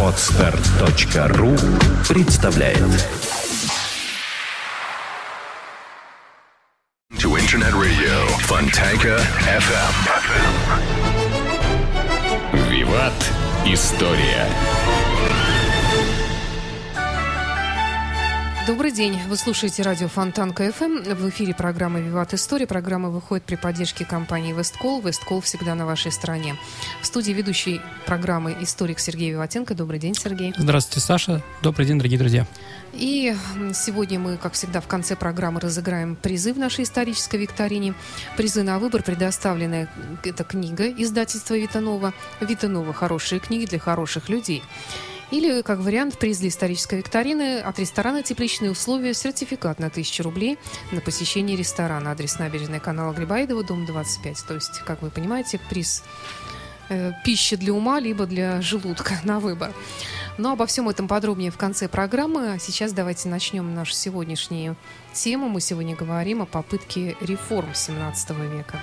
Подстер.ру представляет Интернет-радио Фонтанка FM. Виват История. Добрый день. Вы слушаете радио Фонтанка FM. В эфире программа «Виват История». Программа выходит при поддержке компании «Весткол». «Весткол» всегда на вашей стороне. В студии ведущий программы историк Сергей Виватенко. Добрый день, Сергей. Здравствуйте, Саша. Добрый день, дорогие друзья. И сегодня мы, как всегда, в конце программы разыграем призы в нашей исторической викторине. Призы на выбор предоставлены. Это книга издательства Витанова. Витанова «Хорошие книги для хороших людей». Или, как вариант, приз для исторической викторины от ресторана «Тепличные условия» сертификат на 1000 рублей на посещение ресторана. Адрес набережная канала Грибоедова, дом 25. То есть, как вы понимаете, приз э, пищи для ума, либо для желудка на выбор. Но обо всем этом подробнее в конце программы. А сейчас давайте начнем нашу сегодняшнюю тему. Мы сегодня говорим о попытке реформ 17 века.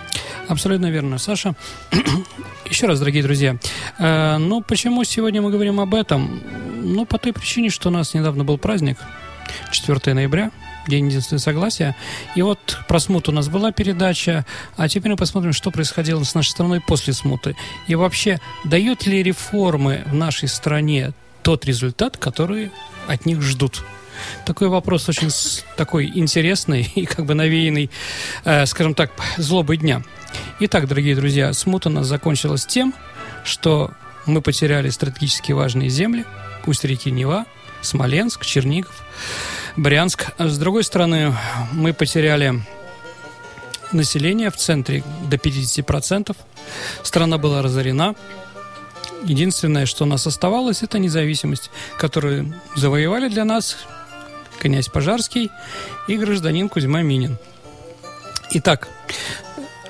Абсолютно верно, Саша. Еще раз, дорогие друзья. Э, ну, почему сегодня мы говорим об этом? Ну, по той причине, что у нас недавно был праздник, 4 ноября, День единства и согласия. И вот про смуту у нас была передача, а теперь мы посмотрим, что происходило с нашей страной после смуты. И вообще, дают ли реформы в нашей стране тот результат, который от них ждут? Такой вопрос очень такой интересный и как бы навеянный, э, скажем так, злобой дня. Итак, дорогие друзья, смута у нас закончилась тем, что мы потеряли стратегически важные земли, пусть реки Нева, Смоленск, Чернигов, Брянск. А с другой стороны, мы потеряли население в центре до 50%. Страна была разорена. Единственное, что у нас оставалось, это независимость, которую завоевали для нас князь Пожарский и гражданин Кузьма Минин. Итак,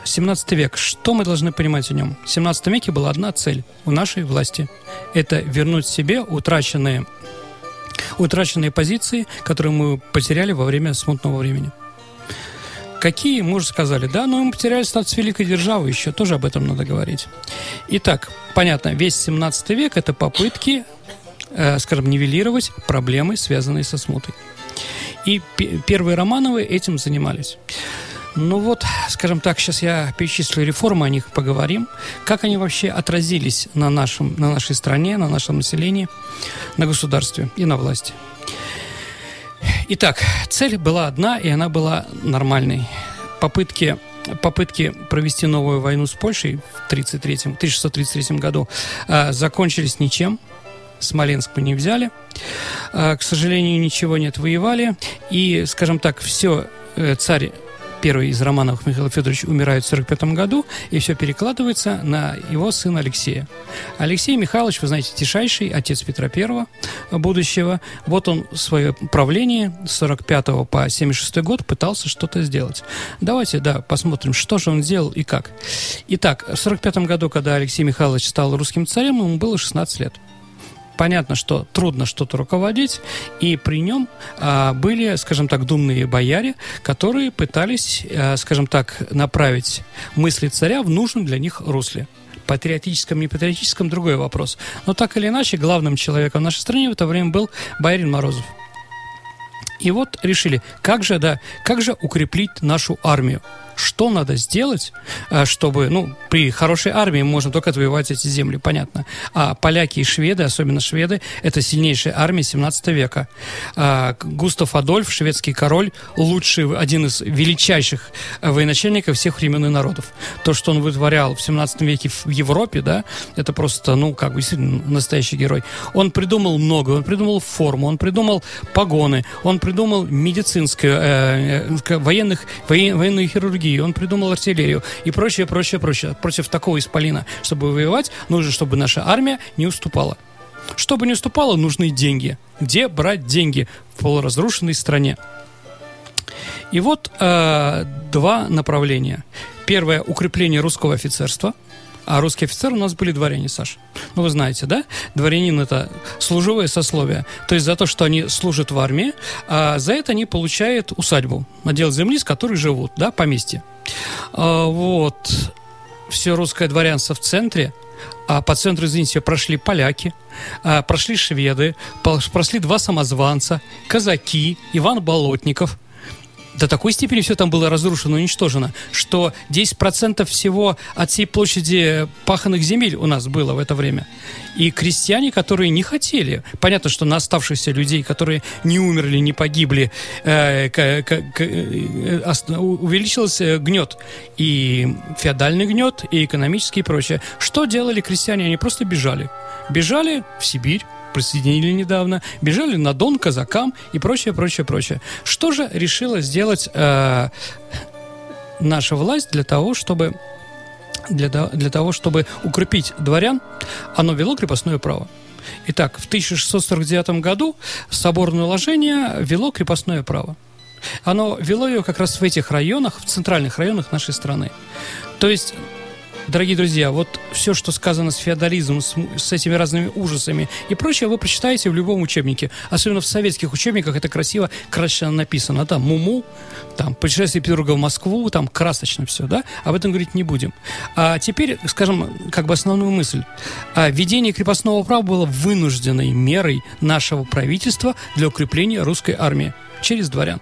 17 век. Что мы должны понимать о нем? В 17 веке была одна цель у нашей власти. Это вернуть себе утраченные, утраченные позиции, которые мы потеряли во время смутного времени. Какие, мы уже сказали, да, но мы потеряли статус великой державы, еще тоже об этом надо говорить. Итак, понятно, весь 17 век – это попытки, э, скажем, нивелировать проблемы, связанные со смутой. И первые Романовы этим занимались. Ну вот, скажем так, сейчас я перечислю реформы, о них поговорим. Как они вообще отразились на, нашем, на нашей стране, на нашем населении, на государстве и на власти. Итак, цель была одна, и она была нормальной. Попытки, попытки провести новую войну с Польшей в 33 1633 году э, закончились ничем – Смоленск мы не взяли. А, к сожалению, ничего не отвоевали. И, скажем так, все э, царь первый из Романовых Михаил Федорович умирает в 1945 году, и все перекладывается на его сына Алексея. Алексей Михайлович, вы знаете, тишайший, отец Петра I будущего. Вот он свое правление с 45 по 76 год пытался что-то сделать. Давайте, да, посмотрим, что же он сделал и как. Итак, в 45 году, когда Алексей Михайлович стал русским царем, ему было 16 лет понятно, что трудно что-то руководить, и при нем а, были, скажем так, думные бояре, которые пытались, а, скажем так, направить мысли царя в нужном для них русле патриотическом, не патриотическом, другой вопрос. Но так или иначе, главным человеком в нашей стране в это время был Байрин Морозов. И вот решили, как же, да, как же укреплить нашу армию что надо сделать, э, чтобы, ну, при хорошей армии можем только отвоевать эти земли, понятно. А поляки и шведы, особенно шведы, это сильнейшая армия 17 века. А Густав Адольф, шведский король, лучший, один из величайших военачальников всех времен и народов. То, что он вытворял в 17 веке в Европе, да, это просто, ну, как бы, действительно настоящий герой. Он придумал много, он придумал форму, он придумал погоны, он придумал медицинскую, э, э, военных, воен, военную хирургию, хирургию, он придумал артиллерию и прочее, прочее, прочее. Против такого исполина, чтобы воевать, нужно, чтобы наша армия не уступала. Чтобы не уступала, нужны деньги. Где брать деньги в полуразрушенной стране? И вот э, два направления. Первое – укрепление русского офицерства – а русские офицеры у нас были дворяне, Саша. Ну, вы знаете, да? Дворянин – это служивое сословие. То есть за то, что они служат в армии, а за это они получают усадьбу, надел земли, с которой живут, да, поместье. А, вот. Все русское дворянство в центре, А по центру, извините, прошли поляки, а, прошли шведы, прошли два самозванца, казаки, Иван Болотников – до такой степени все там было разрушено, уничтожено, что 10% всего от всей площади паханных земель у нас было в это время. И крестьяне, которые не хотели, понятно, что на оставшихся людей, которые не умерли, не погибли, э, к, к, к, э, увеличился гнет. И феодальный гнет, и экономический и прочее. Что делали крестьяне? Они просто бежали. Бежали в Сибирь, присоединили недавно, бежали на Дон казакам и прочее, прочее, прочее. Что же решила сделать э, наша власть для того, чтобы для, для того, чтобы укрепить дворян, оно вело крепостное право. Итак, в 1649 году соборное уложение вело крепостное право. Оно вело ее как раз в этих районах, в центральных районах нашей страны. То есть Дорогие друзья, вот все, что сказано с феодализмом, с, с этими разными ужасами и прочее, вы прочитаете в любом учебнике. Особенно в советских учебниках это красиво, красочно написано. Там Муму, там путешествие Петербурга в Москву, там красочно все, да? Об этом говорить не будем. А теперь, скажем, как бы основную мысль. А, введение крепостного права было вынужденной мерой нашего правительства для укрепления русской армии через дворян.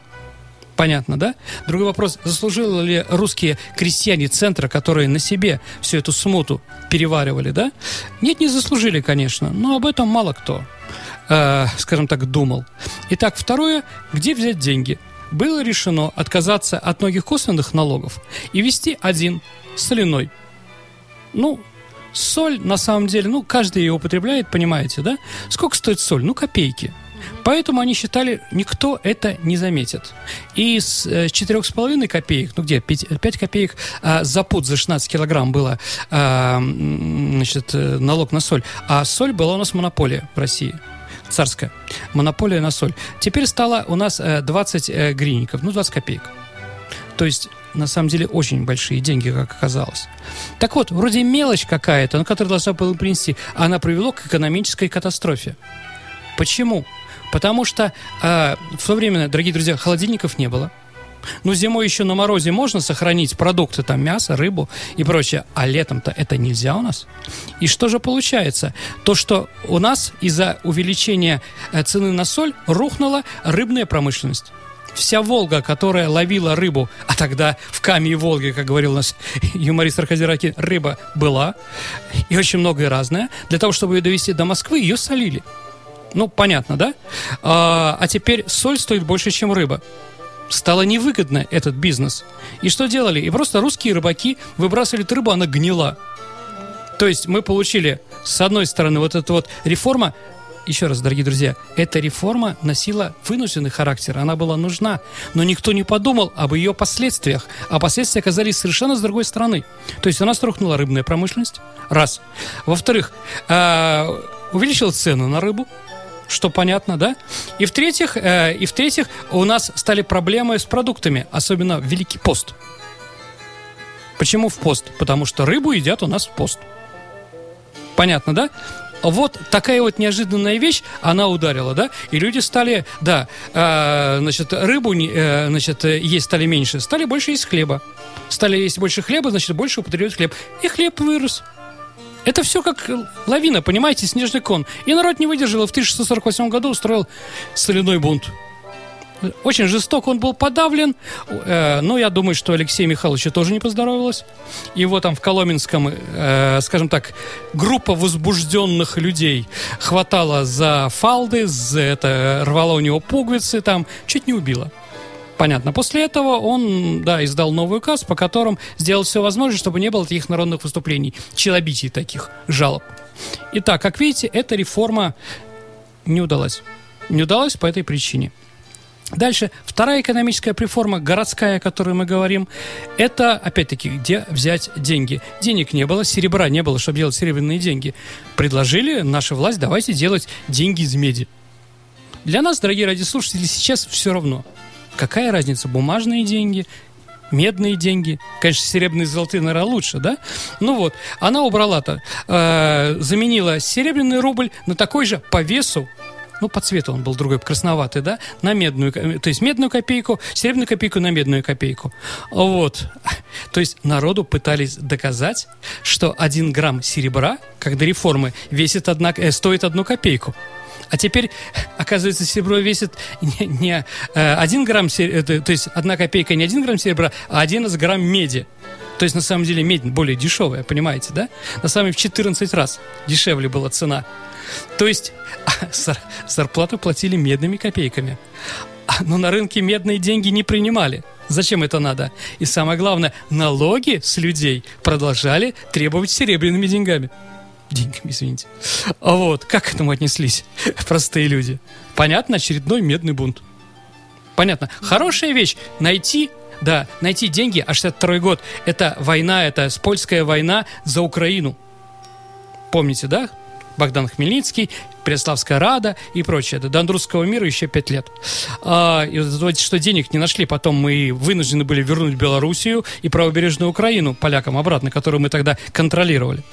Понятно, да? Другой вопрос, заслужили ли русские крестьяне центра, которые на себе всю эту смуту переваривали, да? Нет, не заслужили, конечно, но об этом мало кто, э, скажем так, думал. Итак, второе, где взять деньги? Было решено отказаться от многих косвенных налогов и вести один, соляной. Ну, соль, на самом деле, ну, каждый ее употребляет, понимаете, да? Сколько стоит соль? Ну, копейки. Поэтому они считали, никто это не заметит. И с э, 4,5 копеек, ну где, 5, 5 копеек а, за пуд за 16 килограмм было а, значит, э, налог на соль. А соль была у нас монополия в России царская. Монополия на соль. Теперь стало у нас 20 э, гривенников, ну 20 копеек. То есть на самом деле очень большие деньги, как оказалось. Так вот, вроде мелочь какая-то, но которая должна была принести, она привела к экономической катастрофе. Почему? Потому что э, в то время, дорогие друзья, холодильников не было. Ну, зимой еще на морозе можно сохранить продукты, там, мясо, рыбу и прочее, а летом-то это нельзя у нас. И что же получается? То, что у нас из-за увеличения э, цены на соль рухнула рыбная промышленность. Вся Волга, которая ловила рыбу, а тогда в Каме и Волге, как говорил нас юморист Аркадий рыба была, и очень многое разное. Для того, чтобы ее довести до Москвы, ее солили. Ну, понятно, да? А, а теперь соль стоит больше, чем рыба. Стало невыгодно этот бизнес. И что делали? И просто русские рыбаки выбрасывали рыбу, она гнила. То есть мы получили, с одной стороны, вот эта вот реформа, еще раз, дорогие друзья, эта реформа носила вынужденный характер, она была нужна, но никто не подумал об ее последствиях, а последствия оказались совершенно с другой стороны. То есть у нас рухнула рыбная промышленность, раз. Во-вторых, э, увеличил цену на рыбу, что понятно, да? И в-третьих, э, и в-третьих, у нас стали проблемы с продуктами, особенно в Великий пост. Почему в пост? Потому что рыбу едят у нас в пост. Понятно, да? Вот такая вот неожиданная вещь, она ударила, да, и люди стали, да, э, значит, рыбу, э, значит, есть стали меньше, стали больше есть хлеба. Стали есть больше хлеба, значит, больше употребляют хлеб. И хлеб вырос. Это все как лавина, понимаете, снежный кон. И народ не выдержал и в 1648 году устроил соляной бунт. Очень жесток он был подавлен, э, но я думаю, что Алексею Михайловичу тоже не поздоровилось. Его там в Коломенском, э, скажем так, группа возбужденных людей хватала за фалды, за это рвала у него пуговицы, там чуть не убила. Понятно. После этого он, да, издал новый указ, по которым сделал все возможное, чтобы не было таких народных выступлений, челобитий таких, жалоб. Итак, как видите, эта реформа не удалась. Не удалась по этой причине. Дальше, вторая экономическая реформа, городская, о которой мы говорим, это, опять-таки, где взять деньги. Денег не было, серебра не было, чтобы делать серебряные деньги. Предложили наша власть, давайте делать деньги из меди. Для нас, дорогие радиослушатели, сейчас все равно – Какая разница, бумажные деньги, медные деньги. Конечно, серебряные и золотые, наверное, лучше, да? Ну вот, она убрала-то, э, заменила серебряный рубль на такой же по весу ну, по цвету он был другой, красноватый, да, на медную, то есть медную копейку, серебряную копейку на медную копейку. Вот. То есть народу пытались доказать, что один грамм серебра, до реформы, весит одна, э, стоит одну копейку. А теперь, оказывается, серебро весит не, не э, грамм серебра, то есть одна копейка не один грамм серебра, а 11 грамм меди. То есть, на самом деле, медь более дешевая, понимаете, да? На самом деле, в 14 раз дешевле была цена. То есть, зарплату платили медными копейками. А, но на рынке медные деньги не принимали. Зачем это надо? И самое главное, налоги с людей продолжали требовать серебряными деньгами. Деньгами, извините. А вот, как к этому отнеслись простые люди? Понятно, очередной медный бунт. Понятно. Хорошая вещь найти да, найти деньги, а 62 год, это война, это польская война за Украину. Помните, да? Богдан Хмельницкий, Преславская Рада и прочее. До Андрусского мира еще пять лет. А, и вот, что денег не нашли, потом мы вынуждены были вернуть Белоруссию и правобережную Украину полякам обратно, которую мы тогда контролировали.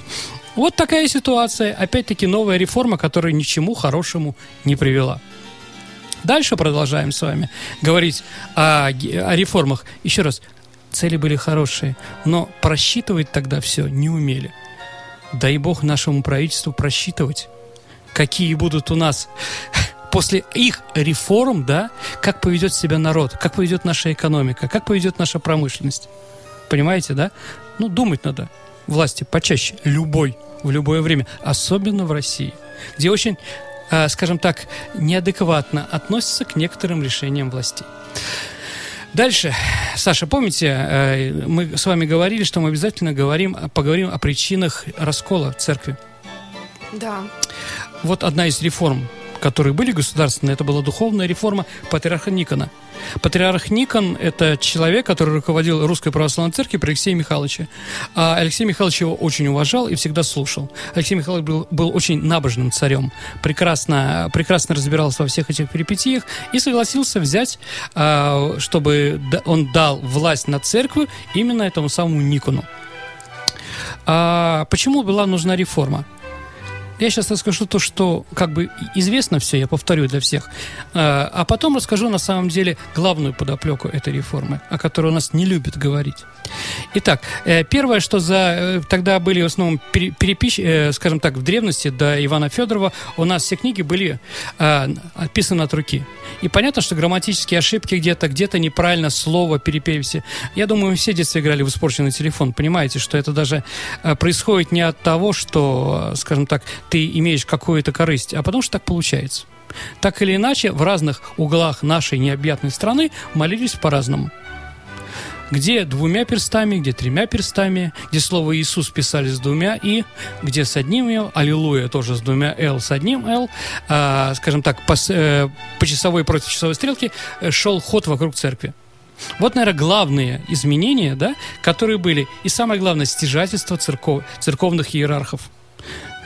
Вот такая ситуация. Опять-таки новая реформа, которая ни к чему хорошему не привела. Дальше продолжаем с вами говорить о, о реформах. Еще раз, цели были хорошие, но просчитывать тогда все не умели. Дай бог нашему правительству просчитывать, какие будут у нас после их реформ, да, как поведет себя народ, как поведет наша экономика, как поведет наша промышленность. Понимаете, да? Ну, думать надо. Власти почаще, любой, в любое время, особенно в России, где очень скажем так, неадекватно относятся к некоторым решениям властей. Дальше, Саша, помните, э, мы с вами говорили, что мы обязательно говорим, поговорим о причинах раскола церкви. Да. Вот одна из реформ которые были государственные, это была духовная реформа патриарха Никона. Патриарх Никон – это человек, который руководил Русской Православной Церковью при Алексее Михайловиче. А Алексей Михайлович его очень уважал и всегда слушал. Алексей Михайлович был, был очень набожным царем, прекрасно, прекрасно разбирался во всех этих перипетиях и согласился взять, а, чтобы он дал власть над церковью именно этому самому Никону. А почему была нужна реформа? Я сейчас расскажу то, что как бы известно все, я повторю для всех. А, а потом расскажу на самом деле главную подоплеку этой реформы, о которой у нас не любят говорить. Итак, э, первое, что за э, тогда были в основном перепись, э, скажем так, в древности до Ивана Федорова у нас все книги были отписаны от руки. И понятно, что грамматические ошибки где-то, где-то неправильно слово переписи. Я думаю, все в детстве играли в испорченный телефон. Понимаете, что это даже происходит не от того, что, скажем так, ты имеешь какую-то корысть, а потому что так получается. Так или иначе, в разных углах нашей необъятной страны молились по-разному где двумя перстами, где тремя перстами, где слово Иисус писали с двумя «и», где с одним «л», «Аллилуйя» тоже с двумя «л», с одним «л», а, скажем так, по, э, по часовой против часовой стрелки э, шел ход вокруг церкви. Вот, наверное, главные изменения, да, которые были. И самое главное, стяжательство церков, церковных иерархов.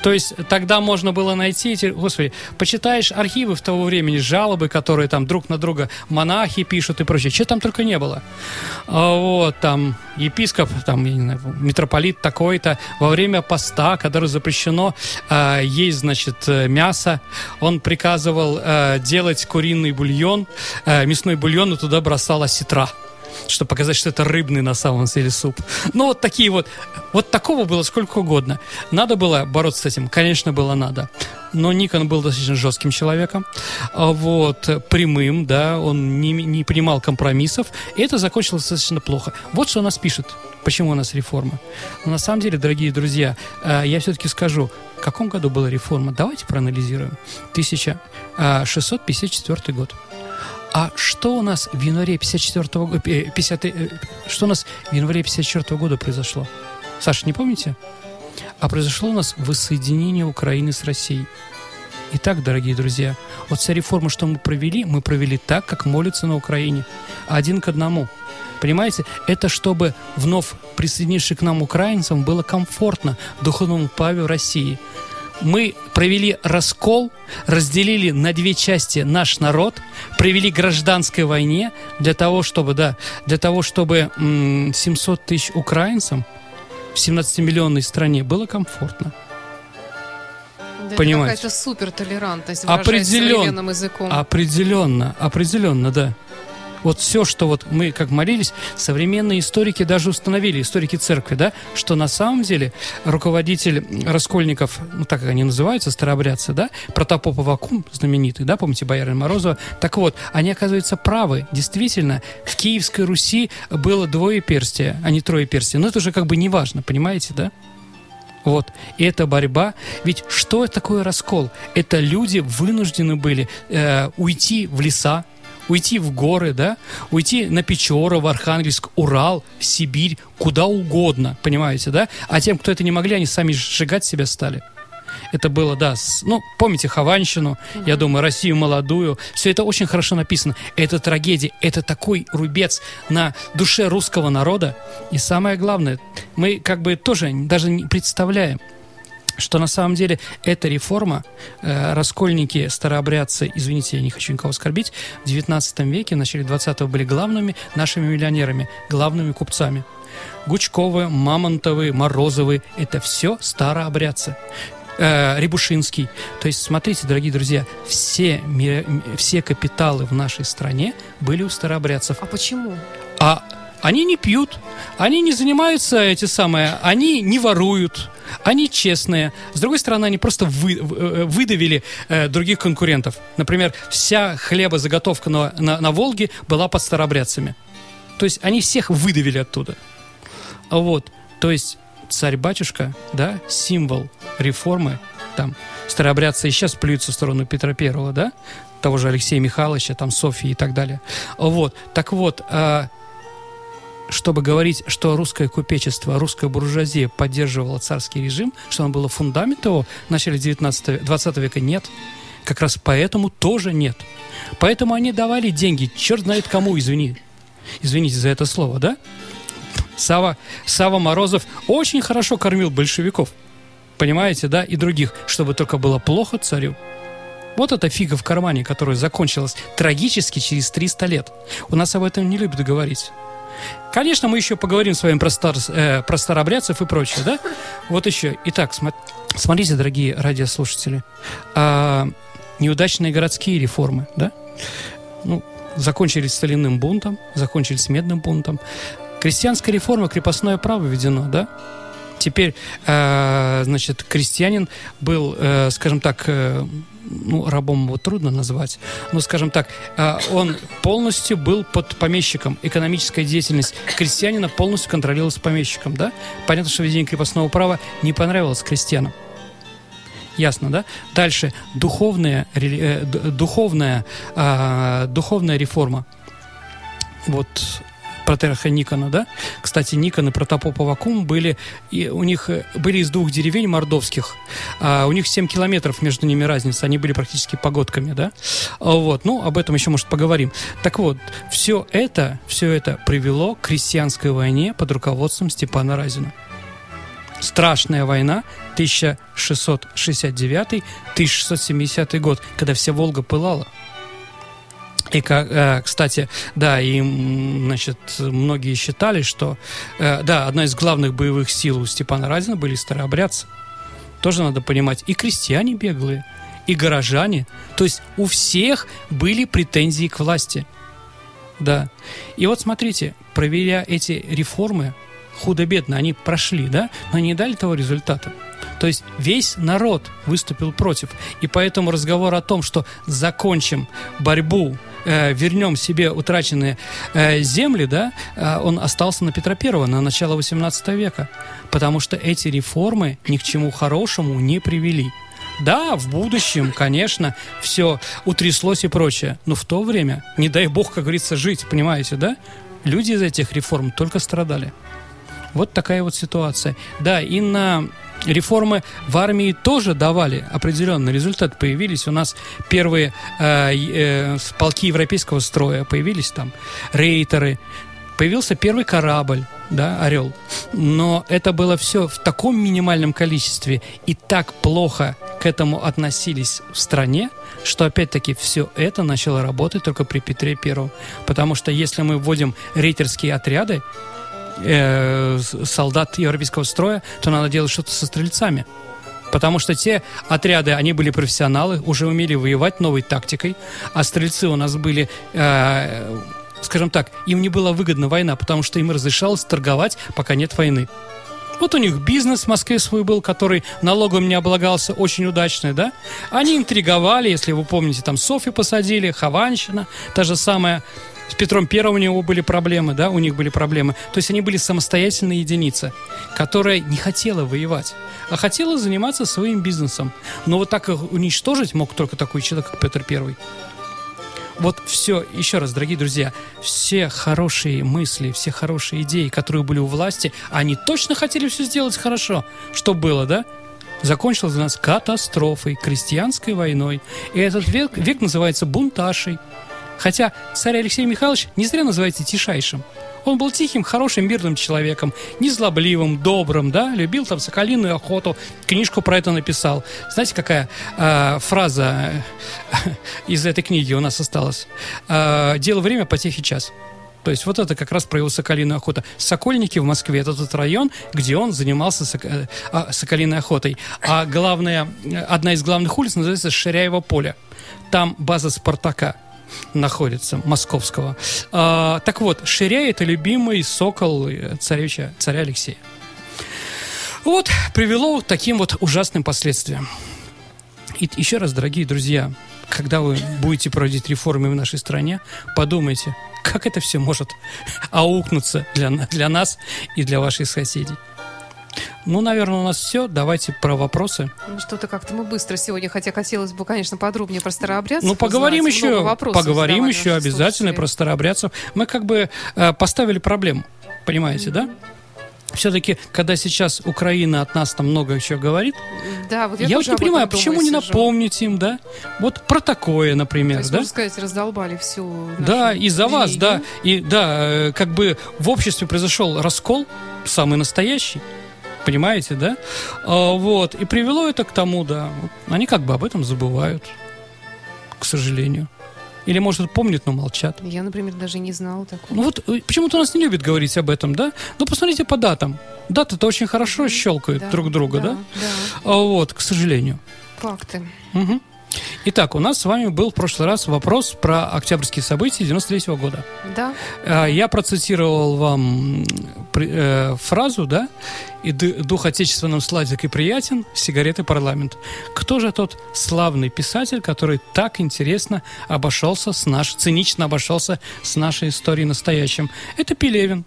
То есть тогда можно было найти эти, господи, почитаешь архивы в того времени, жалобы, которые там друг на друга монахи пишут и прочее, что там только не было. А вот, там, епископ, там, я не знаю, митрополит такой-то, во время поста, когда запрещено э, есть, значит, мясо, он приказывал э, делать куриный бульон, э, мясной бульон, и туда бросал осетра чтобы показать, что это рыбный на самом деле суп. Ну, вот такие вот. Вот такого было сколько угодно. Надо было бороться с этим? Конечно, было надо. Но Никон был достаточно жестким человеком, а вот, прямым, да, он не, не принимал компромиссов, и это закончилось достаточно плохо. Вот что у нас пишет, почему у нас реформа. Но на самом деле, дорогие друзья, э, я все-таки скажу, в каком году была реформа? Давайте проанализируем. 1654 год. А что у нас в январе 54 года, 50, что у нас в январе 54 года произошло? Саша, не помните? А произошло у нас воссоединение Украины с Россией. Итак, дорогие друзья, вот вся реформа, что мы провели, мы провели так, как молятся на Украине. Один к одному. Понимаете, это чтобы вновь присоединившим к нам украинцам было комфортно в духовном праве в России – мы провели раскол, разделили на две части наш народ, провели гражданской войне для того, чтобы, да, для того, чтобы 700 тысяч украинцам в 17-миллионной стране было комфортно. Да Понимаете? какая-то супертолерантность, Определен- современным языком. Определенно, определенно, да. Вот все, что вот мы как молились, современные историки даже установили, историки церкви, да, что на самом деле руководитель Раскольников, ну так как они называются, старообрядцы, да, Протопоп Авакум знаменитый, да, помните, Боярин Морозова, так вот, они, оказывается, правы. Действительно, в Киевской Руси было двое перстия, а не трое перстия. Но это уже как бы не важно, понимаете, да? Вот. И эта борьба. Ведь что такое раскол? Это люди вынуждены были э, уйти в леса, уйти в горы, да, уйти на Печору, в Архангельск, Урал, Сибирь, куда угодно, понимаете, да? А тем, кто это не могли, они сами сжигать себя стали. Это было, да, с- ну, помните Хованщину, я думаю, Россию молодую. Все это очень хорошо написано. Это трагедия, это такой рубец на душе русского народа. И самое главное, мы как бы тоже даже не представляем, что на самом деле эта реформа, э, раскольники, старообрядцы, извините, я не хочу никого оскорбить, в 19 веке, в начале 20-го были главными нашими миллионерами, главными купцами. Гучковы, Мамонтовы, Морозовы – это все старообрядцы. Э, Рябушинский. То есть, смотрите, дорогие друзья, все, все капиталы в нашей стране были у старообрядцев. А почему? А они не пьют, они не занимаются эти самые, они не воруют, они честные. С другой стороны, они просто вы- э, выдавили э, других конкурентов. Например, вся хлебозаготовка на, на, на Волге была под старообрядцами. То есть они всех выдавили оттуда. Вот. То есть царь-батюшка, да, символ реформы, там, старообрядцы и сейчас плюются в сторону Петра Первого, да, того же Алексея Михайловича, там, Софьи и так далее. Вот. Так вот, а, чтобы говорить, что русское купечество, русская буржуазия поддерживала царский режим, что оно было фундамент его в начале 19 20 века, нет. Как раз поэтому тоже нет. Поэтому они давали деньги, черт знает кому, извини. Извините за это слово, да? Сава, Сава Морозов очень хорошо кормил большевиков, понимаете, да, и других, чтобы только было плохо царю. Вот эта фига в кармане, которая закончилась трагически через 300 лет. У нас об этом не любят говорить. Конечно, мы еще поговорим с вами про, стар, э, про старообрядцев и прочее, да? Вот еще. Итак, смо- смотрите, дорогие радиослушатели. А, неудачные городские реформы, да? Ну, закончились соляным бунтом, закончились медным бунтом. Крестьянская реформа, крепостное право введено, да? Теперь, э, значит, крестьянин был, э, скажем так, э, ну, рабом его трудно назвать, но, скажем так, э, он полностью был под помещиком. Экономическая деятельность крестьянина полностью контролировалась помещиком, да? Понятно, что введение крепостного права не понравилось крестьянам. Ясно, да? Дальше духовная, э, духовная, а, духовная реформа. Вот протерха Никона, да? Кстати, Никон и Протопоп Авакум были, и у них э, были из двух деревень мордовских. А, у них 7 километров между ними разница, они были практически погодками, да? А, Вот, ну, об этом еще, может, поговорим. Так вот, все это, все это привело к крестьянской войне под руководством Степана Разина. Страшная война 1669-1670 год, когда вся Волга пылала. И, э, кстати, да, и, значит, многие считали, что, э, да, одна из главных боевых сил у Степана Разина были старообрядцы. Тоже надо понимать. И крестьяне беглые, и горожане. То есть у всех были претензии к власти. Да. И вот смотрите, проверяя эти реформы, худо-бедно они прошли, да, но не дали того результата. То есть весь народ выступил против. И поэтому разговор о том, что закончим борьбу, э, вернем себе утраченные э, земли, да, э, он остался на Петра Первого, на начало 18 века. Потому что эти реформы ни к чему хорошему не привели. Да, в будущем, конечно, все утряслось и прочее. Но в то время, не дай бог, как говорится, жить, понимаете, да? Люди из этих реформ только страдали. Вот такая вот ситуация. Да, и на реформы в армии тоже давали определенный результат. Появились у нас первые э, э, полки европейского строя, появились там рейтеры, появился первый корабль, да, «Орел». Но это было все в таком минимальном количестве и так плохо к этому относились в стране, что опять-таки все это начало работать только при Петре Первом. Потому что если мы вводим рейтерские отряды, э, солдат европейского строя, то надо делать что-то со стрельцами. Потому что те отряды, они были профессионалы, уже умели воевать новой тактикой, а стрельцы у нас были, э, скажем так, им не была выгодна война, потому что им разрешалось торговать, пока нет войны. Вот у них бизнес в Москве свой был, который налогом не облагался, очень удачный, да? Они интриговали, если вы помните, там Софи посадили, Хованщина, та же самая с Петром Первым у него были проблемы, да, у них были проблемы. То есть они были самостоятельная единица, которая не хотела воевать, а хотела заниматься своим бизнесом. Но вот так их уничтожить мог только такой человек, как Петр Первый. Вот все, еще раз, дорогие друзья, все хорошие мысли, все хорошие идеи, которые были у власти, они точно хотели все сделать хорошо. Что было, да? Закончилось для нас катастрофой, крестьянской войной. И этот век, век называется бунташей. Хотя царь Алексей Михайлович не зря называется тишайшим. Он был тихим, хорошим, мирным человеком, незлобливым, добрым, да, любил там соколиную охоту, книжку про это написал. Знаете, какая э, фраза из этой книги у нас осталась? Э, «Дело время, потехи час». То есть вот это как раз про его соколиную охоту. Сокольники в Москве – это тот район, где он занимался сок... э, соколиной охотой. А главная, одна из главных улиц называется Ширяево поле. Там база «Спартака» находится, московского. А, так вот, Ширя – это любимый сокол царевича, царя Алексея. Вот, привело к таким вот ужасным последствиям. И еще раз, дорогие друзья, когда вы будете проводить реформы в нашей стране, подумайте, как это все может аукнуться для, для нас и для ваших соседей. Ну, наверное, у нас все. Давайте про вопросы. Ну, что-то как-то мы быстро сегодня, хотя хотелось бы, конечно, подробнее про старообрядцев. Ну, поговорим узнать. еще, поговорим еще обязательно слушатели. про старообрядцев. Мы как бы э, поставили проблему, понимаете, mm-hmm. да? все-таки, когда сейчас Украина от нас там много еще говорит, да, вот я, я вот не понимаю, почему не напомнить им, да? Вот про такое, например, То есть, да? можно сказать, раздолбали всю Да, из-за вас, да. И да, э, как бы в обществе произошел раскол, самый настоящий. Понимаете, да? А, вот. И привело это к тому, да. Они как бы об этом забывают, к сожалению. Или, может, помнят, но молчат. Я, например, даже не знала такого. Ну вот э, почему-то у нас не любят говорить об этом, да? Ну, посмотрите по датам. Даты-то очень хорошо щелкают да, друг друга, да? Да. да. А, вот, к сожалению. Факты. Угу. Итак, у нас с вами был в прошлый раз вопрос про октябрьские события 93 -го года. Да. А, я процитировал вам э, фразу, да, и дух отечественным сладик и приятен, сигареты парламент. Кто же тот славный писатель, который так интересно обошелся с наш, цинично обошелся с нашей историей настоящим? Это Пелевин.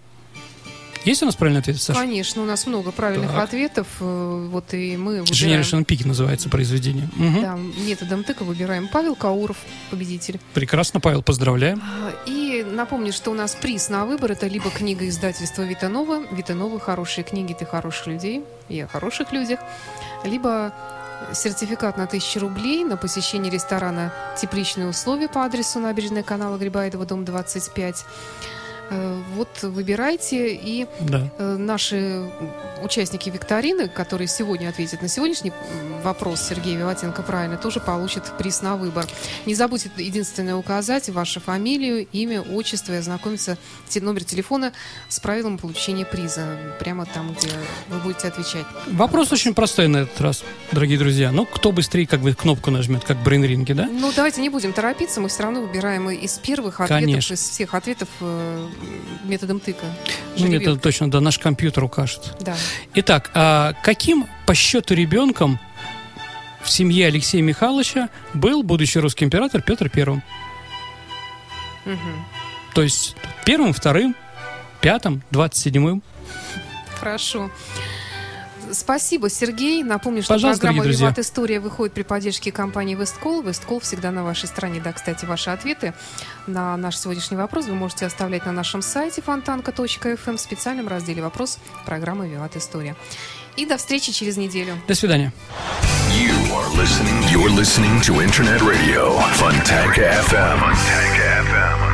Есть у нас правильный ответ, Саша? Конечно, у нас много правильных так. ответов. Э, вот и мы выбираем... Generation Peak называется произведение. Угу. Да, методом тыка выбираем Павел Кауров, победитель. Прекрасно, Павел, поздравляем. А, и напомню, что у нас приз на выбор это либо книга издательства Витанова, Витанова «Хорошие книги ты хороших людей» и о хороших людях, либо сертификат на 1000 рублей на посещение ресторана «Тепличные условия» по адресу набережная канала Грибаедова, дом 25, Э, вот выбирайте, и да. Э, наши участники викторины, которые сегодня ответят на сегодняшний вопрос Сергея Виватенко правильно, тоже получат приз на выбор. Не забудьте единственное указать вашу фамилию, имя, отчество и ознакомиться номер телефона с правилом получения приза, прямо там, где вы будете отвечать. Вопрос очень простой на этот раз, дорогие друзья. Ну, кто быстрее как бы кнопку нажмет, как в брейнринге, да? Ну, давайте не будем торопиться, мы все равно выбираем из первых ответов, Конечно. из всех ответов э, методом тыка. Ну, метод точно, да, наш компьютер укажет. Да. Итак, а каким по счету ребенком в семье Алексея Михайловича был будущий русский император Петр Первым? Угу. То есть первым, вторым, пятым, двадцать седьмым. Хорошо. Спасибо, Сергей. Напомню, что Пожалуйста, программа «Виват История» выходит при поддержке компании «Весткол». «Весткол» всегда на вашей стороне. Да, кстати, ваши ответы на наш сегодняшний вопрос вы можете оставлять на нашем сайте фонтанка.фм эм в специальном разделе «Вопрос» программы «Виват История». И до встречи через неделю. До свидания. You are listening, you're listening to Internet Radio, Fontanka FM. Fontanka FM.